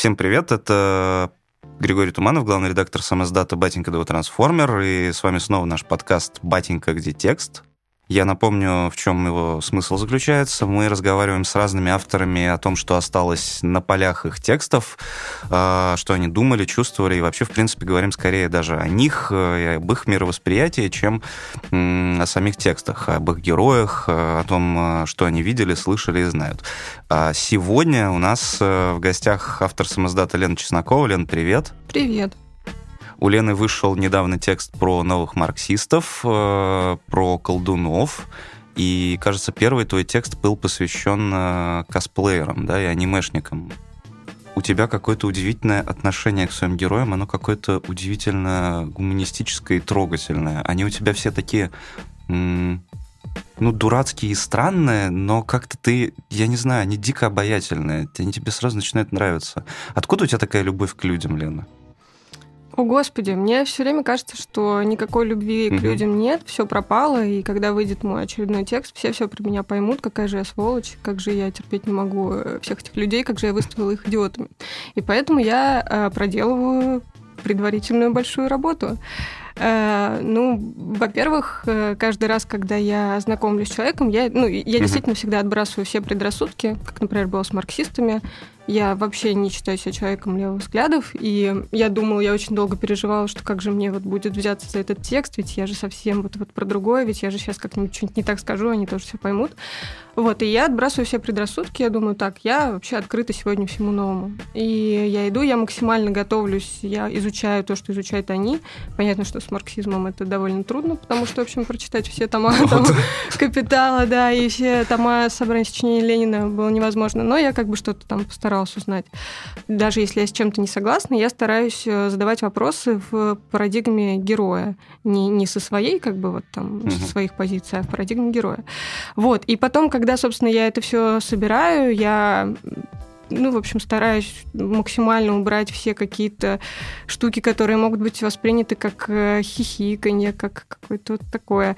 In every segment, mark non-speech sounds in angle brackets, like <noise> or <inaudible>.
Всем привет, это Григорий Туманов, главный редактор самоздата «Батенька ДВ Трансформер», и с вами снова наш подкаст «Батенька, где текст?». Я напомню, в чем его смысл заключается. Мы разговариваем с разными авторами о том, что осталось на полях их текстов, а, что они думали, чувствовали, и вообще, в принципе, говорим скорее даже о них э, и об их мировосприятии, чем о самих текстах, об их героях, э, о том, э, что они видели, слышали и знают. А сегодня у нас в гостях автор самоздата Лена Чеснокова. Лен, привет. Привет. У Лены вышел недавно текст про новых марксистов, э, про колдунов. И, кажется, первый твой текст был посвящен э, косплеерам, да, и анимешникам. У тебя какое-то удивительное отношение к своим героям, оно какое-то удивительно гуманистическое и трогательное. Они у тебя все такие, ну, дурацкие и странные, но как-то ты, я не знаю, они дико обаятельные, они тебе сразу начинают нравиться. Откуда у тебя такая любовь к людям, Лена? О, Господи, мне все время кажется, что никакой любви к людям нет, все пропало, и когда выйдет мой очередной текст, все все про меня поймут, какая же я сволочь, как же я терпеть не могу э, всех этих людей, как же я выставила их идиотами. И поэтому я э, проделываю предварительную большую работу. Э, ну, во-первых, э, каждый раз, когда я знакомлюсь с человеком, я, ну, я действительно всегда отбрасываю все предрассудки, как, например, было с марксистами. Я вообще не считаю себя человеком левых взглядов, и я думала, я очень долго переживала, что как же мне вот будет взяться за этот текст, ведь я же совсем вот, вот про другое, ведь я же сейчас как-нибудь что-нибудь не так скажу, они тоже все поймут. Вот, и я отбрасываю все предрассудки, я думаю, так, я вообще открыта сегодня всему новому. И я иду, я максимально готовлюсь, я изучаю то, что изучают они. Понятно, что с марксизмом это довольно трудно, потому что, в общем, прочитать все тома там, «Капитала», да, и все тома собрания сочинений Ленина было невозможно. Но я как бы что-то там постаралась старалась узнать. Даже если я с чем-то не согласна, я стараюсь э, задавать вопросы в парадигме героя. Не, не со своей, как бы вот там, угу. со своих позиций, а в парадигме героя. Вот. И потом, когда, собственно, я это все собираю, я ну, в общем, стараюсь максимально убрать все какие-то штуки, которые могут быть восприняты как э, хихиканье, как какое-то вот такое.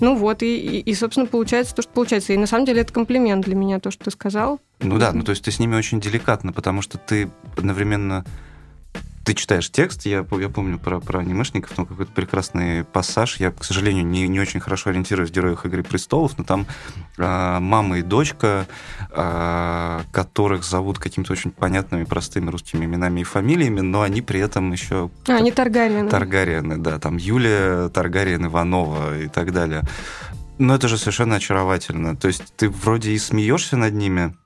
Ну вот, и, и, собственно, получается то, что получается. И на самом деле это комплимент для меня, то, что ты сказал. Ну да, ну то есть ты с ними очень деликатно, потому что ты одновременно ты читаешь текст, я, я помню про, про анимешников, там какой-то прекрасный пассаж. Я, к сожалению, не, не очень хорошо ориентируюсь в героях «Игры престолов», но там э, мама и дочка, э, которых зовут какими-то очень понятными, простыми русскими именами и фамилиями, но они при этом еще... А, они Таргариены. Таргариены, да. Там Юлия Таргариен Иванова и так далее. Но это же совершенно очаровательно. То есть ты вроде и смеешься над ними,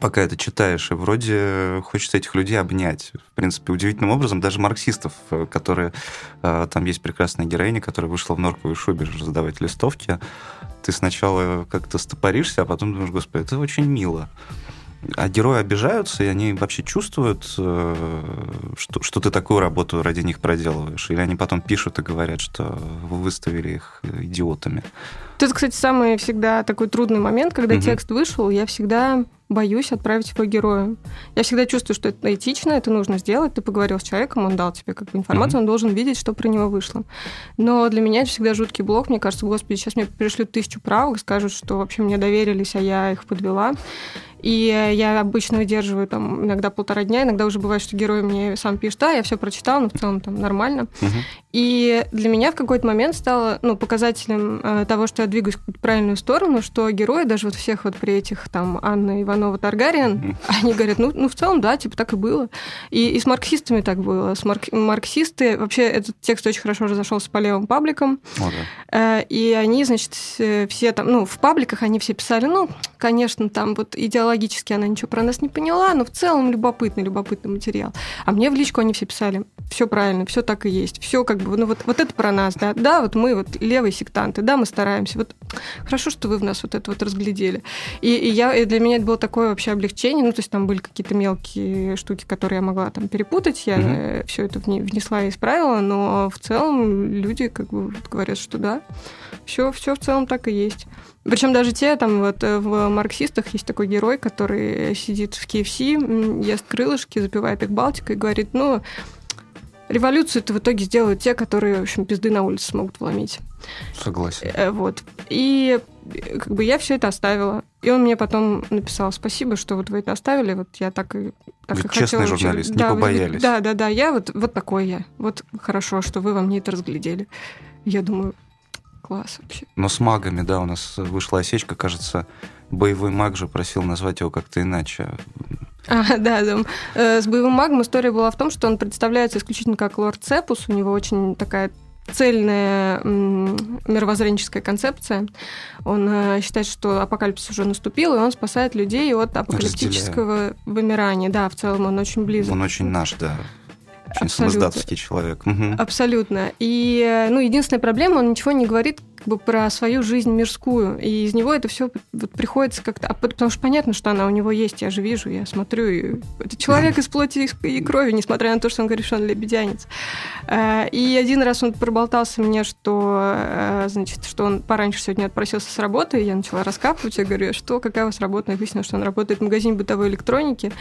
пока это читаешь, и вроде хочется этих людей обнять. В принципе, удивительным образом даже марксистов, э, которые... Э, там есть прекрасная героиня, которая вышла в норковой шубе раздавать листовки. Ты сначала как-то стопоришься, а потом думаешь, господи, это очень мило. А герои обижаются, и они вообще чувствуют, э, что, что ты такую работу ради них проделываешь? Или они потом пишут и говорят, что вы выставили их идиотами? Это, кстати, самый всегда такой трудный момент, когда угу. текст вышел, я всегда боюсь отправить его герою. Я всегда чувствую, что это этично, это нужно сделать. Ты поговорил с человеком, он дал тебе как бы информацию, mm-hmm. он должен видеть, что про него вышло. Но для меня это всегда жуткий блок. Мне кажется, господи, сейчас мне пришлют тысячу правок, скажут, что вообще мне доверились, а я их подвела. И я обычно выдерживаю там иногда полтора дня, иногда уже бывает, что герой мне сам пишет, да, я все прочитал, но в целом там нормально. Угу. И для меня в какой-то момент стало ну, показателем э, того, что я двигаюсь в правильную сторону, что герои, даже вот всех вот при этих там Анна Иванова Таргариен, они говорят, ну, ну в целом, да, типа так и было. И, и с марксистами так было. С марк... Марксисты, вообще этот текст очень хорошо разошелся по левым пабликам. О, да. э, и они, значит, все там, ну, в пабликах они все писали, ну, конечно, там вот идеология логически она ничего про нас не поняла, но в целом любопытный, любопытный материал. А мне в личку они все писали, все правильно, все так и есть, все как бы, ну вот, вот это про нас, да, да, вот мы вот левые сектанты, да, мы стараемся, вот хорошо, что вы в нас вот это вот разглядели. И, и, я, и для меня это было такое вообще облегчение, ну то есть там были какие-то мелкие штуки, которые я могла там перепутать, я mm-hmm. все это внесла и исправила, но в целом люди как бы говорят, что да, все, все в целом так и есть. Причем даже те, там вот э, в марксистах есть такой герой, который сидит в KFC, ест крылышки, запивает их Балтикой и говорит, ну, революцию это в итоге сделают те, которые, в общем, пизды на улице смогут вломить. Согласен. Э, вот. И как бы я все это оставила. И он мне потом написал, спасибо, что вот вы это оставили, вот я так и, так Вы и честный хотела. журналист, не да, вы- побоялись. Да, да, да, я вот, вот такой я. Вот хорошо, что вы во мне это разглядели. Я думаю, класс вообще. Но с магами, да, у нас вышла осечка, кажется, боевой маг же просил назвать его как-то иначе. А, <laughs> да, да. Э, С боевым магом история была в том, что он представляется исключительно как лорд Цепус. У него очень такая цельная мировоззренческая концепция. Он э, считает, что апокалипсис уже наступил, и он спасает людей от апокалиптического вымирания. Да, в целом он очень близок. Он очень наш, да. Очень Абсолютно. человек. Мгм. Абсолютно. И, э, ну, единственная проблема, он ничего не говорит как бы про свою жизнь мирскую. И из него это все вот приходится как-то... а Потому что понятно, что она у него есть, я же вижу, я смотрю. И это человек из плоти и крови, несмотря на то, что он говорит, что он лебедянец. Э, И один раз он проболтался мне, что, э, значит, что он пораньше сегодня отпросился с работы, и я начала раскапывать, я говорю, «А что, какая у вас работа? Выяснилось, что он работает в магазине бытовой электроники.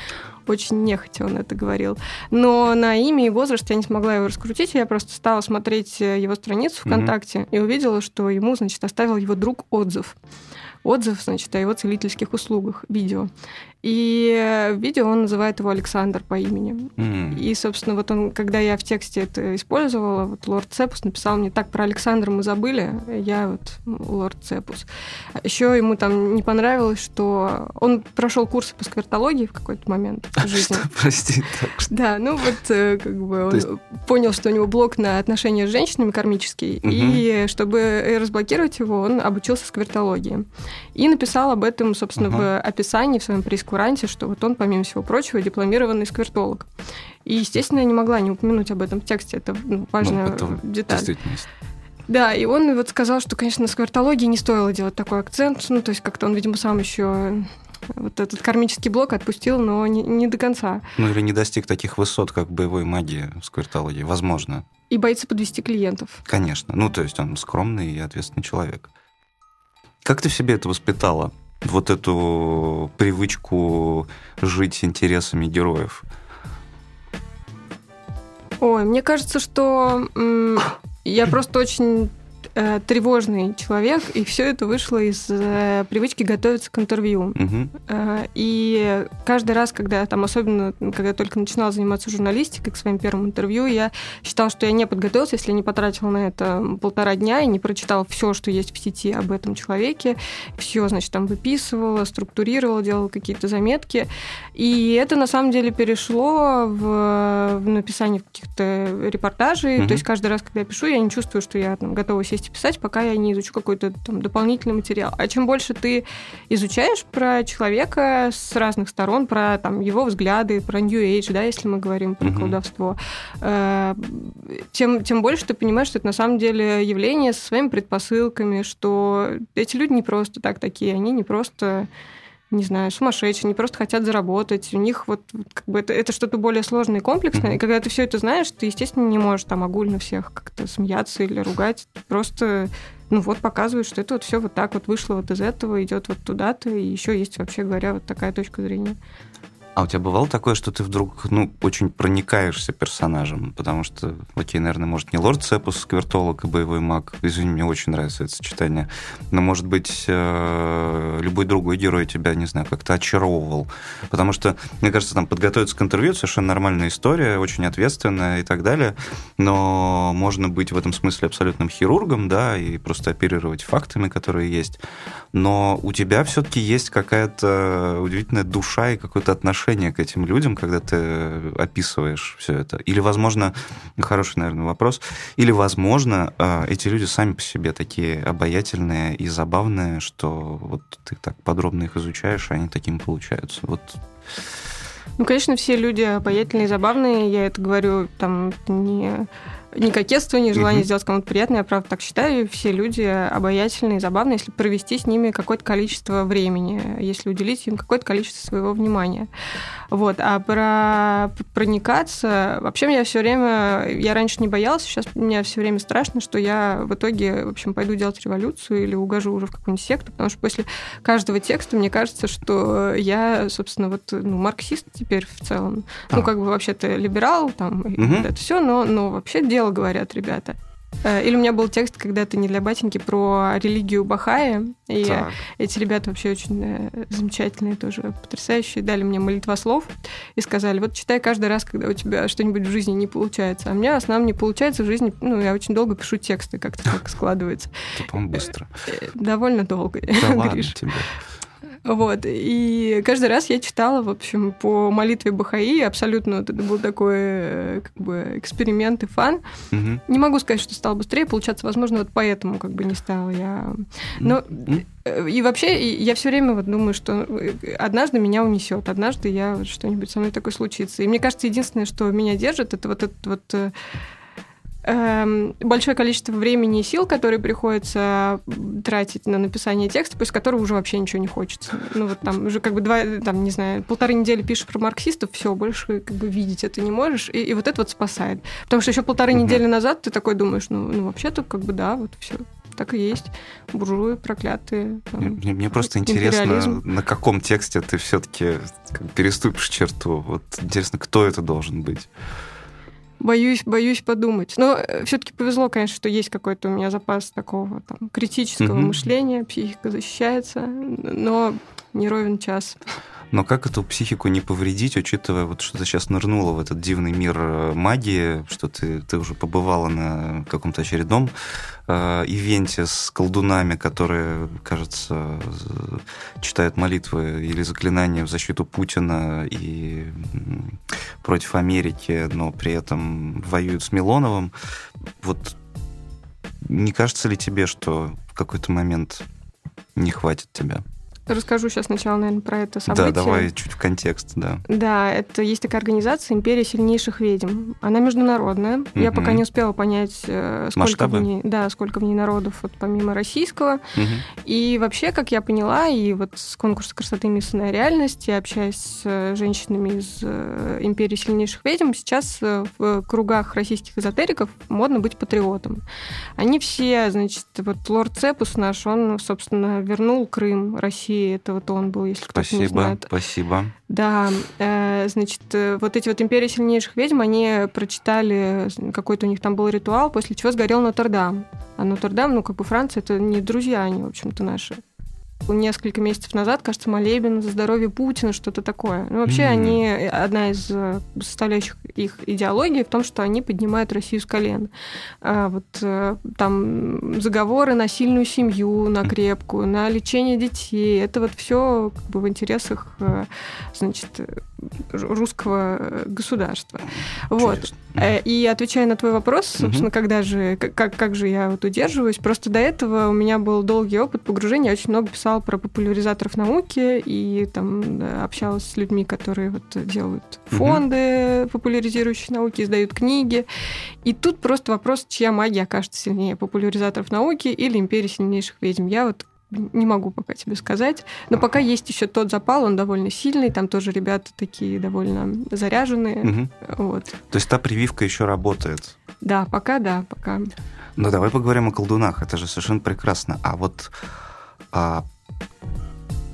Очень нехотя он это говорил. Но на имя и возраст я не смогла его раскрутить, я просто стала смотреть э, его страницу. ВКонтакте и увидела, что ему, значит, оставил его друг отзыв. Отзыв, значит, о его целительских услугах, видео. И э, в видео он называет его Александр по имени. М. И, собственно, вот он, когда я в тексте это использовала, вот лорд Цепус написал мне, так, про Александра мы забыли, я вот ну, лорд Цепус. Еще ему там не понравилось, что он прошел курсы по сквертологии в какой-то момент в <laughs> жизни. Прости, так что- Да, ну вот э, как бы он понял, что у него блок на отношения с женщинами кармический, и чтобы разблокировать его, он обучился сквертологии. И написал об этом, собственно, в описании, в своем прескуранте, что вот он, помимо всего прочего, дипломированный сквертолог. И, естественно, я не могла не упомянуть об этом в тексте, это ну, важная Ну, это деталь. Да, и он вот сказал, что, конечно, на сквертологии не стоило делать такой акцент. Ну, то есть как-то он, видимо, сам еще вот этот кармический блок отпустил, но не, не до конца. Ну или не достиг таких высот, как боевой магии в сквертологии. Возможно. И боится подвести клиентов. Конечно. Ну, то есть он скромный и ответственный человек. Как ты в себе это воспитала? Вот эту привычку жить интересами героев. Ой, мне кажется, что я просто очень э, тревожный человек, и все это вышло из э, привычки готовиться к интервью. Мгм. Э, И каждый раз, когда там, особенно когда я только начинала заниматься журналистикой к своим первым интервью, я считала, что я не подготовилась, если не потратила на это полтора дня и не прочитала все, что есть в сети об этом человеке. Все, значит, там выписывала, структурировала, делала какие-то заметки. И это на самом деле перешло в, в написание каких-то репортажей. Мгм. То есть каждый раз, когда я пишу, я не чувствую, что я там, готова сесть и писать, пока я не изучу какой-то там дополнительный материал. А чем больше ты изучаешь про человека с разных сторон, про там, его взгляды, про New Age, да, если мы говорим про Мгм. колдовство, э, тем, тем больше ты понимаешь, что это на самом деле явление со своими предпосылками, что эти люди не просто так такие, они не просто не знаю, сумасшедшие, не просто хотят заработать. У них вот, как бы это, это что-то более сложное и комплексное. И когда ты все это знаешь, ты, естественно, не можешь там огульно всех как-то смеяться или ругать. Ты просто, ну вот, показываешь, что это вот все вот так вот вышло вот из этого, идет вот туда-то, и еще есть, вообще говоря, вот такая точка зрения. А у тебя бывало такое, что ты вдруг, ну, очень проникаешься персонажем? Потому что, окей, наверное, может, не лорд Цепус, сквертолог и боевой маг. Извини, мне очень нравится это сочетание. Но, может быть, э, любой другой герой тебя, не знаю, как-то очаровывал. Потому что, мне кажется, там подготовиться к интервью совершенно нормальная история, очень ответственная и так далее. Но можно быть в этом смысле абсолютным хирургом, да, и просто оперировать фактами, которые есть. Но у тебя все-таки есть какая-то удивительная душа и какое-то отношение к этим людям, когда ты описываешь все это. Или, возможно, хороший, наверное, вопрос, или, возможно, э, эти люди сами по себе такие обаятельные и забавные, что вот ты так подробно их изучаешь, и они такими получаются. Вот Ну, конечно, все люди обаятельные забавные. Я это говорю там не, не кокетство, не желание Мгм. сделать кому-то приятно. Я правда так считаю. Все люди обаятельные забавные, если провести с ними какое-то количество времени, если уделить им какое-то количество своего внимания. Вот. А про проникаться... Вообще, меня все время... Я раньше не боялась, сейчас мне все время страшно, что я в итоге, в общем, пойду делать революцию или угожу уже в какую-нибудь секту, потому что после каждого текста мне кажется, что я, собственно, вот ну, марксист теперь в целом. А. Ну, как бы вообще-то либерал, там, вот это все, но, но вообще дело говорят ребята. Э, или у меня был текст когда-то не для батеньки про религию Бахая. И так. эти ребята вообще очень э, замечательные, тоже потрясающие. Дали мне молитва слов и сказали, вот читай каждый раз, когда у тебя что-нибудь в жизни не получается. А у меня основном не получается в жизни, ну, я очень долго пишу тексты, как-то так складывается. Это, по быстро. Довольно долго, <laughs> Да ладно тебе. Вот. И каждый раз я читала, в общем, по молитве Бахаи. Абсолютно вот это был такой э, как бы эксперимент и фан. Угу. Не могу сказать, что стало быстрее получаться. Возможно, вот поэтому как бы не стала я. Но э, и вообще я все время вот думаю, что э, однажды меня унесет, однажды я что-нибудь со мной такое случится. И мне кажется, единственное, что меня держит, это вот этот вот большое количество времени и сил, которые приходится тратить на написание текста, после которого уже вообще ничего не хочется. Ну вот там уже как бы два, там, не знаю, полторы недели пишешь про марксистов, все, больше как бы видеть это не можешь, и, и вот это вот спасает. Потому что еще полторы угу. недели назад ты такой думаешь, ну, ну вообще-то как бы да, вот все, так и есть. Буржуи проклятые. Там, мне, мне просто интересно, на каком тексте ты все-таки переступишь черту. Вот интересно, кто это должен быть. Боюсь, боюсь подумать. Но э, все-таки повезло, конечно, что есть какой-то у меня запас такого там, критического угу. мышления, психика защищается, но не ровен час. Но как эту психику не повредить, учитывая, вот, что ты сейчас нырнула в этот дивный мир э, магии, что ты, ты уже побывала на каком-то очередном э, ивенте с колдунами, которые, кажется, читают молитвы или заклинания в защиту Путина и против Америки, но при этом воюют с Милоновым. Вот не кажется ли тебе, что в какой-то момент не хватит тебя? Расскажу сейчас сначала, наверное, про это событие. Да, давай чуть в контекст, да. Да, это есть такая организация «Империя сильнейших ведьм». Она международная. Угу. Я пока не успела понять, э, сколько Масштабы? в ней, да, сколько в ней народов, вот помимо российского. Угу. И вообще, как я поняла, и вот с конкурса красоты «Мисс на реальность», я общаюсь с э, женщинами из э, «Империи сильнейших ведьм», сейчас в кругах российских эзотериков модно быть патриотом. Они все, значит, вот лорд Цепус наш, он, собственно, вернул Крым России это вот он был, если кто-то не знает. Спасибо. Да, э, значит, э, вот эти вот империи сильнейших ведьм, они прочитали, какой-то у них там был ритуал, после чего сгорел Нотр-Дам. А Нотр-Дам, ну, как бы Франция, это не друзья они, в общем-то, наши несколько месяцев назад, кажется, молебен за здоровье Путина, что-то такое. Ну, вообще, mm-hmm. они одна из э, составляющих их идеологии в том, что они поднимают Россию с колен. А вот э, там заговоры на сильную семью, на крепкую, на лечение детей. Это вот все как бы в интересах, э, значит, русского государства. Вот. И отвечая на твой вопрос, собственно, угу. когда же, как, как же я вот удерживаюсь, просто до этого у меня был долгий опыт погружения, я очень много писала писала про популяризаторов науки и там общалась с людьми, которые вот делают фонды, угу. популяризирующие науки, издают книги. И тут просто вопрос, чья магия окажется сильнее, популяризаторов науки или империи сильнейших ведьм. Я вот не могу пока тебе сказать. Но пока есть еще тот запал, он довольно сильный, там тоже ребята такие довольно заряженные. Угу. Вот. То есть та прививка еще работает? Да, пока да, пока. Ну давай поговорим о колдунах, это же совершенно прекрасно. А вот а,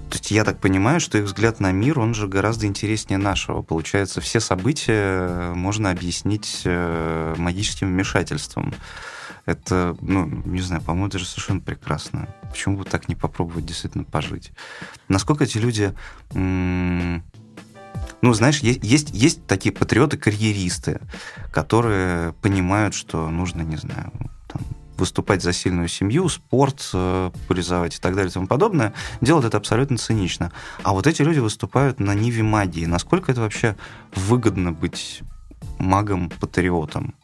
то есть я так понимаю, что их взгляд на мир, он же гораздо интереснее нашего. Получается, все события можно объяснить э, магическим вмешательством. Это, ну, не знаю, по-моему, это же совершенно прекрасно. Почему бы так не попробовать действительно пожить? Насколько эти люди... ну, знаешь, есть, есть, есть такие патриоты-карьеристы, которые понимают, что нужно, не знаю, там, выступать за сильную семью, спорт э, популяризовать и так далее и тому подобное, делают это абсолютно цинично. А вот эти люди выступают на ниве магии. Насколько это вообще выгодно быть магом-патриотом?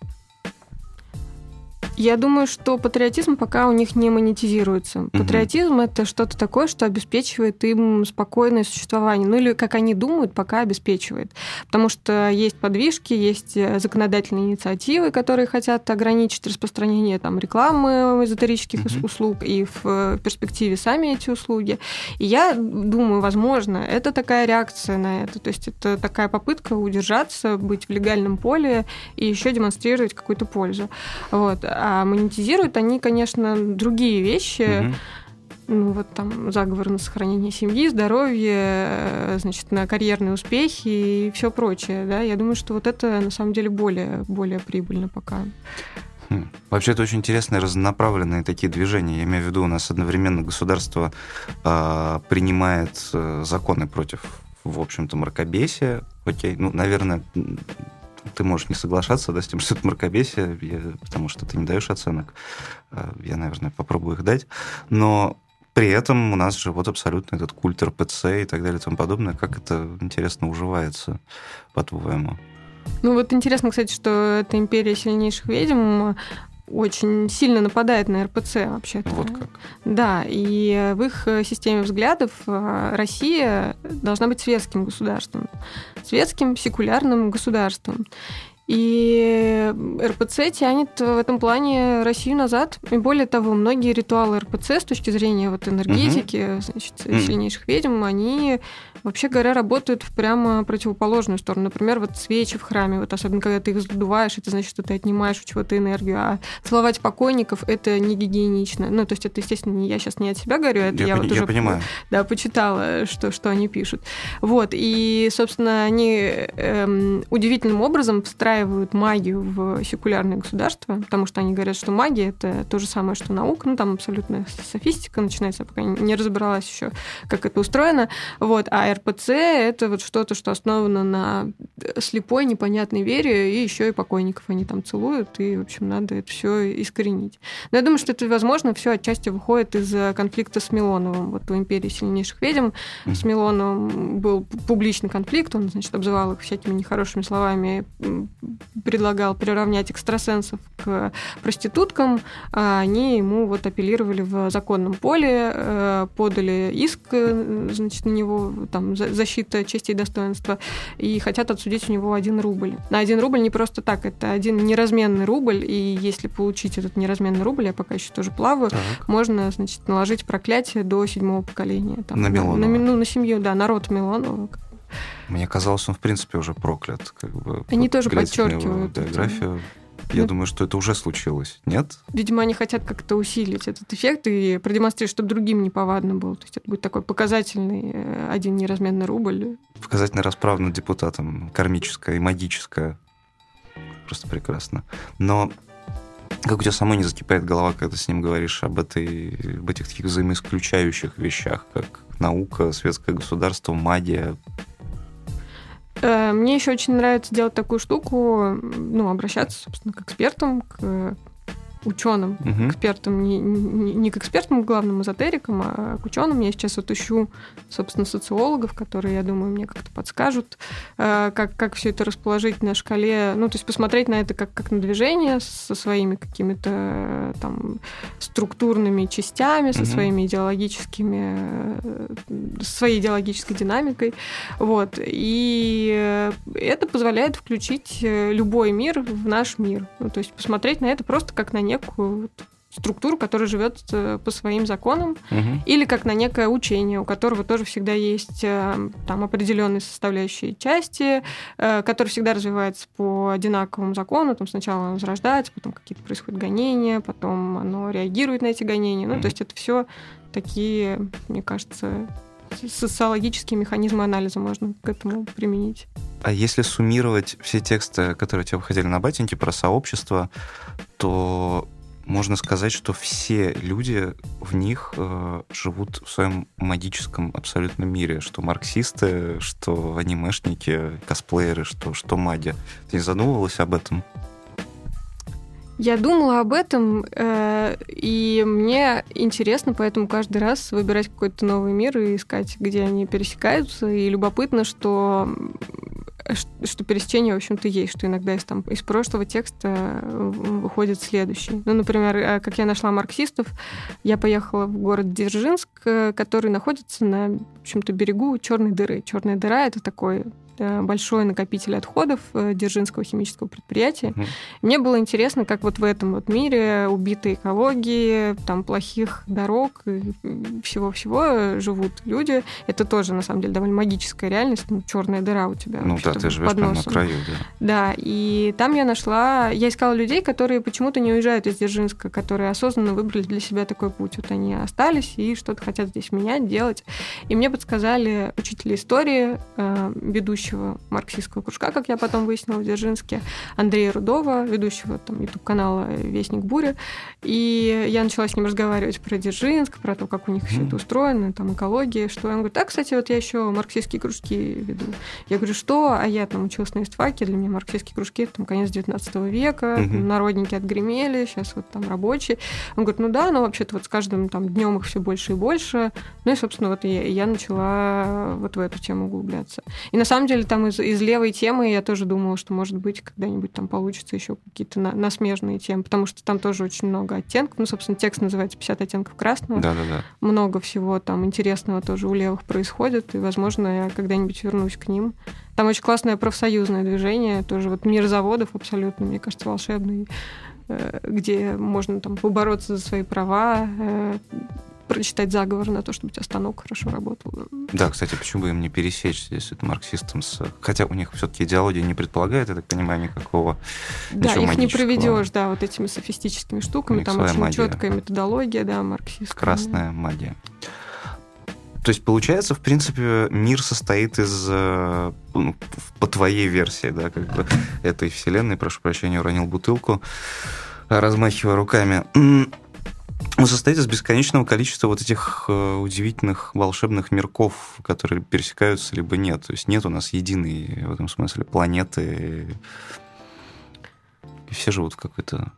Я думаю, что патриотизм пока у них не монетизируется. Угу. Патриотизм это что-то такое, что обеспечивает им спокойное существование. Ну или, как они думают, пока обеспечивает. Потому что есть подвижки, есть э, законодательные инициативы, которые хотят ограничить распространение там, рекламы эзотерических угу. услуг и в э, перспективе сами эти услуги. И я думаю, возможно, это такая реакция на это. То есть это такая попытка удержаться, быть в легальном поле и еще демонстрировать какую-то пользу. Вот. А монетизируют они, конечно, другие вещи. Угу. Ну, вот там заговор на сохранение семьи, здоровье, э, значит, на карьерные успехи и все прочее, да. Я думаю, что вот это на самом деле более, более прибыльно пока. Хм. Вообще, это очень интересные разнонаправленные такие движения. Я имею в виду, у нас одновременно государство э, принимает законы против, в общем-то, мракобесия. Окей, ну, наверное, ты можешь не соглашаться да, с тем, что это мракобесие, я, потому что ты не даешь оценок. Э, я, наверное, попробую их дать. Но при этом у нас же вот абсолютно этот культ РПЦ и так далее и тому подобное. Как это, интересно, уживается, по-твоему? Ну вот интересно, кстати, что эта империя сильнейших ведьм очень сильно нападает на РПЦ вообще-то. Вот как. Да, и в их системе взглядов э, Россия должна быть светским государством, светским секулярным государством. И РПЦ тянет в этом плане Россию назад. И более того, многие ритуалы РПЦ с точки зрения вот энергетики, угу. значит, сильнейших ведьм, они вообще говоря, работают в прямо противоположную сторону. Например, вот свечи в храме, вот особенно когда ты их задуваешь, это значит, что ты отнимаешь у чего-то энергию. А целовать покойников это не гигиенично. Ну, то есть это, естественно, не я сейчас не от себя говорю, это я, я вот я уже понимаю. Да, почитала, что, что они пишут. Вот, и, собственно, они эм, удивительным образом встраивают магию в секулярное государство, потому что они говорят, что магия это то же самое, что наука, ну, там абсолютно софистика начинается, пока не разобралась еще, как это устроено. Вот, а РПЦ – это вот что-то, что основано на слепой, непонятной вере, и еще и покойников они там целуют, и, в общем, надо это все искоренить. Но я думаю, что это, возможно, все отчасти выходит из конфликта с Милоновым. Вот у империи сильнейших ведьм с Милоновым был публичный конфликт, он, значит, обзывал их всякими нехорошими словами, предлагал приравнять экстрасенсов к проституткам, а они ему вот апеллировали в законном поле, э, подали иск, э, значит, на него там там, защита чести и достоинства, и хотят отсудить у него один рубль. На один рубль не просто так, это один неразменный рубль, и если получить этот неразменный рубль, я пока еще тоже плаваю, так. можно, значит, наложить проклятие до седьмого поколения. Там, на Милонова? На, ну, на семью, да, народ Милонова. Мне казалось, он в принципе уже проклят. Как бы, Они тоже подчеркивают. Биографию. Я думаю, что это уже случилось, нет? Видимо, они хотят как-то усилить этот эффект и продемонстрировать, чтобы другим не повадно было. То есть это будет такой показательный э, один неразменный рубль. Показательная расправа над депутатом, кармическая и магическая. Просто прекрасно. Но как у тебя самой не закипает голова, когда ты с ним говоришь об, этой, об этих таких взаимоисключающих вещах, как наука, светское государство, магия, мне еще очень нравится делать такую штуку, ну, обращаться, собственно, к экспертам, к ученым, угу. экспертам, не, не, не к экспертам, к главным эзотерикам, а к ученым. Я сейчас вот ищу, собственно, социологов, которые, я думаю, мне как-то подскажут, э, как, как все это расположить на шкале, ну, то есть посмотреть на это как, как на движение со своими какими-то э, там структурными частями, со угу. своими идеологическими, э, своей идеологической динамикой. Вот. И это позволяет включить любой мир в наш мир. Ну, то есть посмотреть на это просто как на некую структуру, которая живет э, по своим законам, угу. или как на некое учение, у которого тоже всегда есть э, там определенные составляющие части, э, которые всегда развиваются по одинаковому закону. Там сначала оно зарождается, потом какие-то происходят гонения, потом оно реагирует на эти гонения. Ну, то есть это все такие, мне кажется, социологические механизмы анализа можно к этому применить. А если суммировать все тексты, которые у тебя выходили на батеньке про сообщество, то можно сказать, что все люди в них э, живут в своем магическом абсолютном мире, что марксисты, что анимешники, косплееры, что, что маги. Ты не задумывалась об этом? Я думала об этом, э, и мне интересно поэтому каждый раз выбирать какой-то новый мир и искать, где они пересекаются. И любопытно, что что пересечение, в общем-то, есть, что иногда из, там, из прошлого текста выходит следующий. Ну, например, э, как я нашла марксистов, я поехала в город Дзержинск, э, который находится на, в общем-то, берегу черной дыры. Черная дыра — это такой Э, большой накопитель отходов э, Дзержинского химического предприятия. Угу. Мне было интересно, как вот в этом вот мире убитой экологии, там плохих дорог всего-всего живут люди. Это тоже, на самом деле, довольно магическая реальность. Ну, черная дыра у тебя. Ну да, ты живешь под носом. на краю, да. Да, и там я нашла... Я искала людей, которые почему-то не уезжают из Дзержинска, которые осознанно выбрали для себя такой путь. Вот они остались и что-то хотят здесь менять, делать. И мне подсказали учители истории, э, ведущие ведущего марксистского кружка, как я потом выяснила в Дзержинске, Андрея Рудова, ведущего там YouTube-канала «Вестник бури». И я начала с ним разговаривать про Дзержинск, про то, как у них mm-hmm. все это устроено, там экология, что. Он говорит, так, кстати, вот я еще марксистские кружки веду. Я говорю, что? А я там училась на истфаке, для меня марксистские кружки это там конец 19 века, mm-hmm. народники отгремели, сейчас вот там рабочие. Он говорит, ну да, но вообще-то вот с каждым там днем их все больше и больше. Ну и, собственно, вот я, я начала вот в эту тему углубляться. И на самом деле там из, из левой темы я тоже думала, что, может быть, когда-нибудь там получится еще какие-то на, насмежные темы, потому что там тоже очень много оттенков. Ну, собственно, текст называется «50 оттенков красного». Да-да-да. Много всего там интересного тоже у левых происходит, и, возможно, я когда-нибудь вернусь к ним. Там очень классное профсоюзное движение, тоже вот мир заводов абсолютно, мне кажется, волшебный, э, где можно там побороться за свои права, э, прочитать заговор на то, чтобы у тебя станок хорошо работал. Да, кстати, почему бы им не пересечься, если это марксистам с... Хотя у них все-таки идеология не предполагает, я так понимаю, никакого Да, их не проведешь, да, вот этими софистическими штуками. Там очень магия. четкая методология, да, марксистская. Красная магия. То есть, получается, в принципе, мир состоит из, э, ну, по твоей версии, да, как бы этой вселенной, прошу прощения, уронил бутылку, размахивая руками он состоит из бесконечного количества вот этих э, удивительных волшебных мирков, которые пересекаются либо нет. То есть нет у нас единой в этом смысле планеты. И все живут в какой-то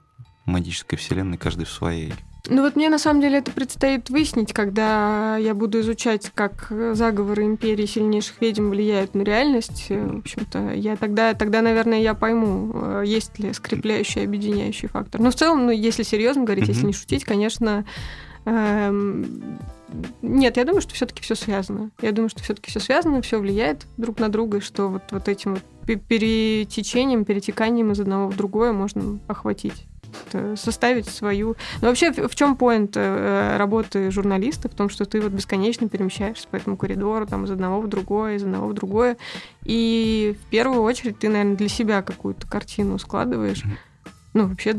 магической вселенной, каждый в своей. Ну вот мне на самом деле это предстоит выяснить, когда я буду изучать, как заговоры империи сильнейших ведьм влияют на реальность. В общем-то, я тогда, тогда, наверное, я пойму, э, есть ли скрепляющий, объединяющий фактор. Но в целом, ну, если серьезно говорить, mm-hmm. если не шутить, конечно, эм, нет, я думаю, что все-таки все связано. Я думаю, что все-таки все связано, все влияет друг на друга, и что вот, вот этим вот перетечением, перетеканием из одного в другое можно охватить составить свою... Но вообще в чем поинт э, работы журналиста? В том, что ты вот бесконечно перемещаешься по этому коридору, там, из одного в другое, из одного в другое. И в первую очередь ты, наверное, для себя какую-то картину складываешь. Ну, вообще,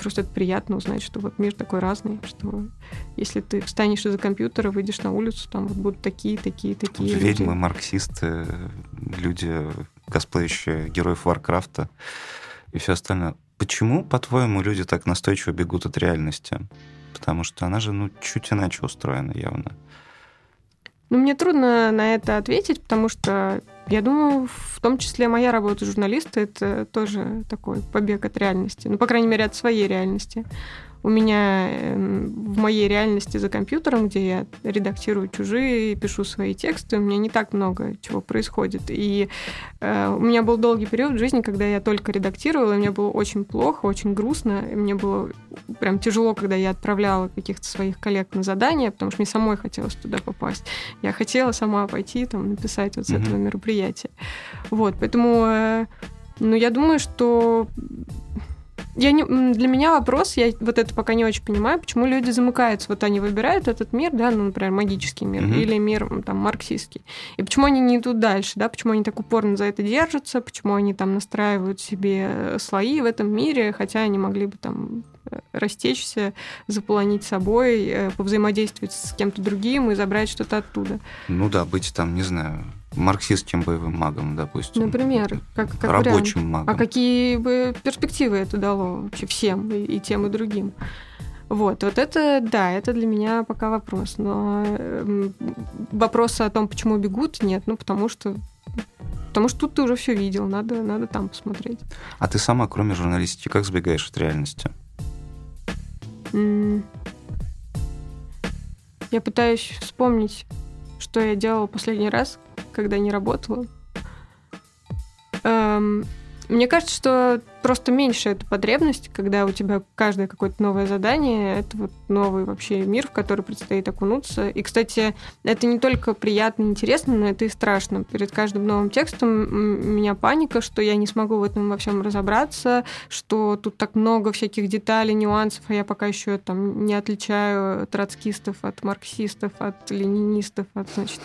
просто это приятно узнать, что вот мир такой разный, что если ты встанешь из-за компьютера, выйдешь на улицу, там вот будут такие, такие, такие Ведьмы, люди. марксисты, люди, косплеящие героев Варкрафта и все остальное. Почему, по-твоему, люди так настойчиво бегут от реальности? Потому что она же, ну, чуть иначе устроена явно. Ну, мне трудно на это ответить, потому что я думаю, в том числе моя работа журналиста это тоже такой побег от реальности. Ну, по крайней мере, от своей реальности у меня эм, в моей реальности за компьютером, где я редактирую чужие, пишу свои тексты, у меня не так много чего происходит. И э, у меня был долгий период в жизни, когда я только редактировала, и мне было очень плохо, очень грустно, и мне было прям тяжело, когда я отправляла каких-то своих коллег на задания, потому что мне самой хотелось туда попасть. Я хотела сама пойти, там, написать вот с mm-hmm. этого мероприятия. Вот, поэтому, э, ну, я думаю, что я не, для меня вопрос, я вот это пока не очень понимаю, почему люди замыкаются. Вот они выбирают этот мир, да, ну, например, магический мир mm-hmm. или мир там марксистский. И почему они не идут дальше, да, почему они так упорно за это держатся, почему они там настраивают себе слои в этом мире, хотя они могли бы там э, растечься, заполонить собой, э, повзаимодействовать с кем-то другим и забрать что-то оттуда. Ну да, быть там, не знаю, марксистским боевым магом, допустим. Например, как, как рабочим вариант. магом. А какие бы перспективы это дало вообще всем, и, и тем, и другим? Вот, вот это, да, это для меня пока вопрос. Но э, вопроса о том, почему бегут, нет. Ну, потому что Потому что тут ты уже все видел, надо, надо там посмотреть. А ты сама, кроме журналистики, как сбегаешь от реальности? Я пытаюсь вспомнить, что я делала последний раз, когда не работала. Эм, мне кажется, что просто меньше эта потребность, когда у тебя каждое какое-то новое задание, это вот новый вообще мир, в который предстоит окунуться. И, кстати, это не только приятно и интересно, но это и страшно. Перед каждым новым текстом у меня паника, что я не смогу в этом во всем разобраться, что тут так много всяких деталей, нюансов, а я пока еще там не отличаю троцкистов от марксистов, от ленинистов, от значит,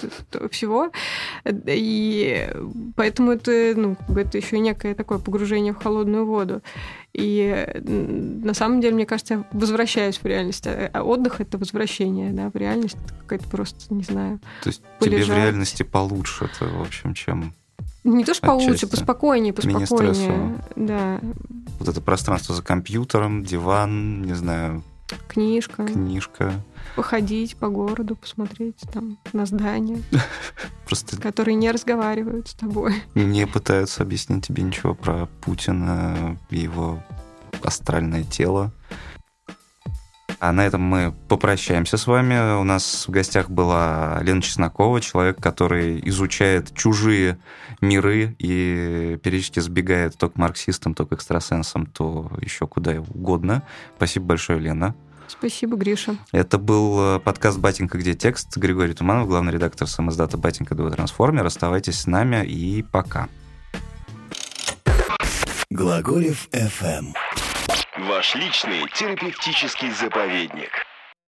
всего. И поэтому это, ну, это еще некое такое погружение в холодную воду. И на самом деле, мне кажется, я возвращаюсь в реальность. А, отдых — это возвращение, да, в реальность. Какая-то просто, не знаю, То есть полежать. тебе в реальности получше, это, в общем, чем Не то, что получше, поспокойнее, поспокойнее. Да. Вот это пространство за компьютером, диван, не знаю, Книжка. книжка. Походить по городу, посмотреть там на здания, <laughs> Просто которые не разговаривают с тобой. не пытаются объяснить тебе ничего про Путина и его астральное тело. А на этом мы попрощаемся с вами. У нас в гостях была Лена Чеснокова, человек, который изучает чужие миры и периодически сбегает то к марксистам, то к экстрасенсам, то еще куда угодно. Спасибо большое, Лена. Спасибо, Гриша. Это был э, подкаст «Батенька. Где текст?» Григорий Туманов, главный редактор самоздата «Батенька. Два трансформер». Оставайтесь с нами и пока. Глаголев FM. Ваш личный терапевтический заповедник.